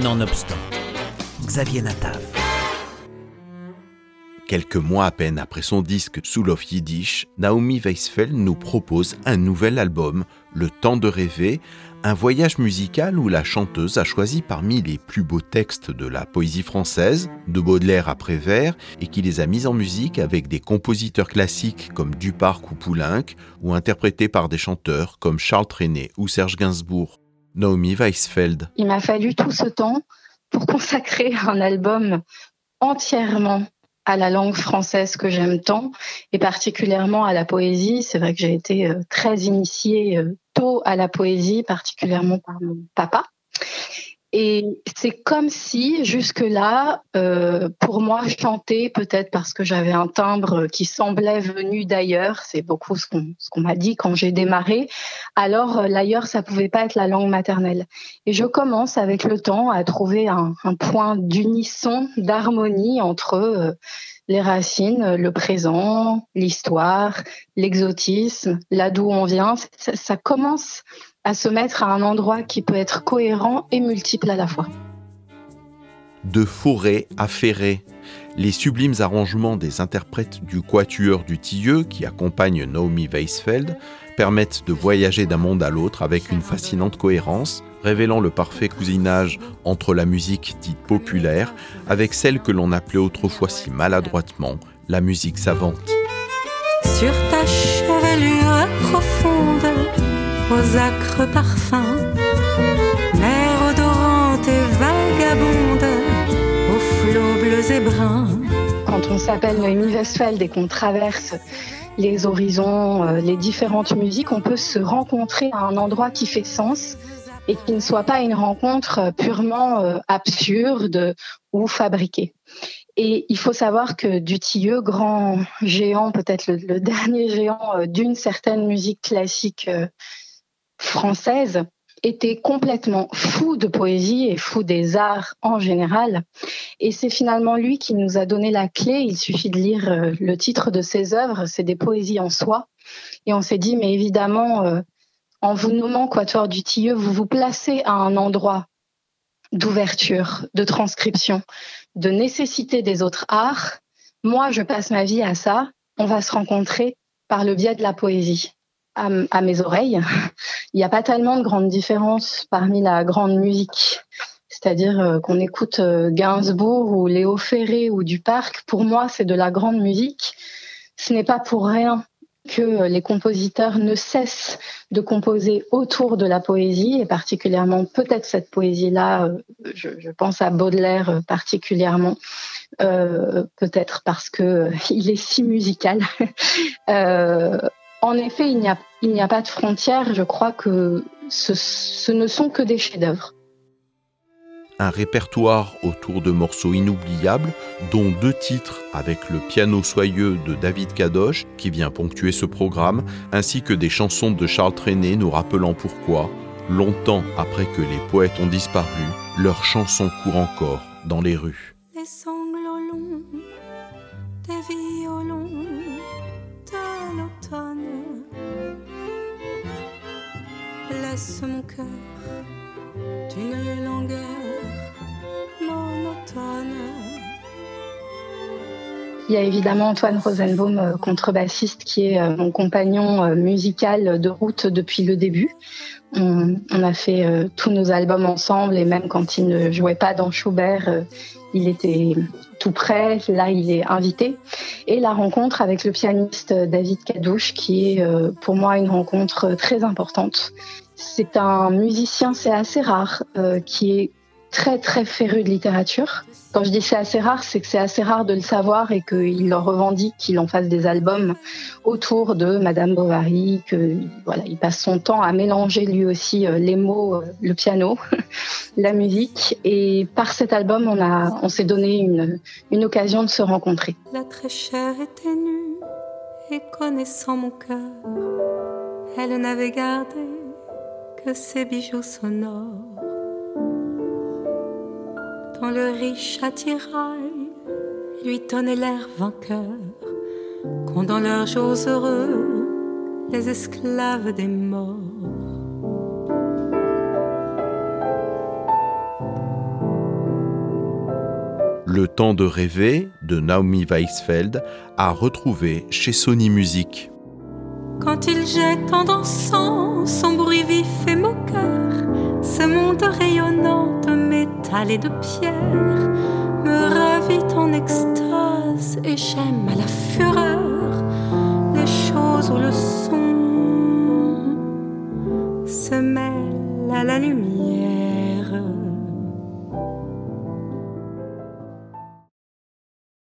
Nonobstant, Xavier Natav. Quelques mois à peine après son disque Soul of Yiddish, Naomi Weisfeld nous propose un nouvel album, Le Temps de rêver, un voyage musical où la chanteuse a choisi parmi les plus beaux textes de la poésie française, de Baudelaire à Prévert, et qui les a mis en musique avec des compositeurs classiques comme Duparc ou Poulenc, ou interprétés par des chanteurs comme Charles Trenet ou Serge Gainsbourg. Naomi Weisfeld. Il m'a fallu tout ce temps pour consacrer un album entièrement à la langue française que j'aime tant et particulièrement à la poésie. C'est vrai que j'ai été euh, très initiée euh, tôt à la poésie, particulièrement par mon papa. Et c'est comme si, jusque-là, euh, pour moi, chanter, peut-être parce que j'avais un timbre qui semblait venu d'ailleurs, c'est beaucoup ce qu'on m'a dit quand j'ai démarré, alors euh, l'ailleurs, ça pouvait pas être la langue maternelle. Et je commence avec le temps à trouver un, point d'unisson, d'harmonie entre euh, les racines, le présent, l'histoire, l'exotisme, là d'où on vient. Ça commence à se mettre à un endroit qui peut être cohérent et multiple à la fois. De forêt à ferré, les sublimes arrangements des interprètes du Quatuor du Tilleux qui accompagnent Naomi Weisfeld permettent de voyager d'un monde à l'autre avec une fascinante cohérence, révélant le parfait cousinage entre la musique dite populaire avec celle que l'on appelait autrefois si maladroitement la musique savante. Sur ta chevelure profonde, aux acres parfums, mer odorante et vagabonde, aux flots bleus et bruns. Quand on s'appelle Noémie Westphal et qu'on traverse les horizons, euh, les différentes musiques, on peut se rencontrer à un endroit qui fait sens et qui ne soit pas une rencontre purement euh, absurde ou fabriquée. Et il faut savoir que Dutilleux, grand géant, peut-être le, dernier géant euh, d'une certaine musique classique française était complètement fou de poésie et fou des arts en général. Et c'est finalement lui qui nous a donné la clé. Il suffit de lire euh, le titre de ses œuvres, c'est des poésies en soi. Et on s'est dit, mais évidemment, euh, en vous nommant Quatuor du Tilleux, vous vous placez à un endroit d'ouverture, de transcription, de nécessité des autres arts. Moi, je passe ma vie à ça. On va se rencontrer par le biais de la poésie à, mes oreilles, il n'y a pas tellement de grandes différences parmi la grande musique. C'est-à-dire euh, qu'on écoute euh, Gainsbourg ou Léo Ferré ou Duparc, pour moi, c'est de la grande musique. Ce n'est pas pour rien que les compositeurs ne cessent de composer autour de la poésie, et particulièrement peut-être cette poésie-là, euh, je, je, pense à Baudelaire particulièrement, euh, peut-être parce que il est si musical. euh, en effet, il n'y a, il n'y a pas de frontières. Je crois que ce, ce ne sont que des chefs-d'œuvre. Un répertoire autour de morceaux inoubliables, dont deux titres avec le piano soyeux de David Kadosh, qui vient ponctuer ce programme, ainsi que des chansons de Charles Trenet nous rappelant pourquoi, longtemps après que les poètes ont disparu, leurs chansons courent encore dans les rues. Les sanglots longs des Il y a évidemment Antoine Rosenbaum, euh, contrebassiste, qui est euh, mon compagnon euh, musical de route depuis le début. On, a fait tous nos albums ensemble et même quand il ne jouait pas dans Schubert, il était tout près. Là, il est invité. Et la rencontre avec le pianiste David Cadouche, qui est euh, pour moi une rencontre très importante. C'est un musicien, c'est assez rare, qui est très très féru de littérature. Quand je dis c'est assez rare, c'est que c'est assez rare de le savoir et qu'il leur revendique qu'il en fasse des albums autour de Madame Bovary, que voilà, il passe son temps à mélanger lui aussi les mots, le piano, la musique. Et par cet album, on a, on s'est donné une, une occasion de se rencontrer. La très chère était nue et connaissant mon cœur, elle n'avait gardé que ses bijoux sonores quand le riche attirail lui tenait l'air vainqueur, quand dans leurs jours heureux, les esclaves des morts Le temps de rêver de Naomi Weisfeld à retrouver chez Sony Music. Quand il jette en dansant son bruit vif et moqueur, ce monde rayonnant et de pierre me ravit en extase et j'aime à la fureur les choses où le son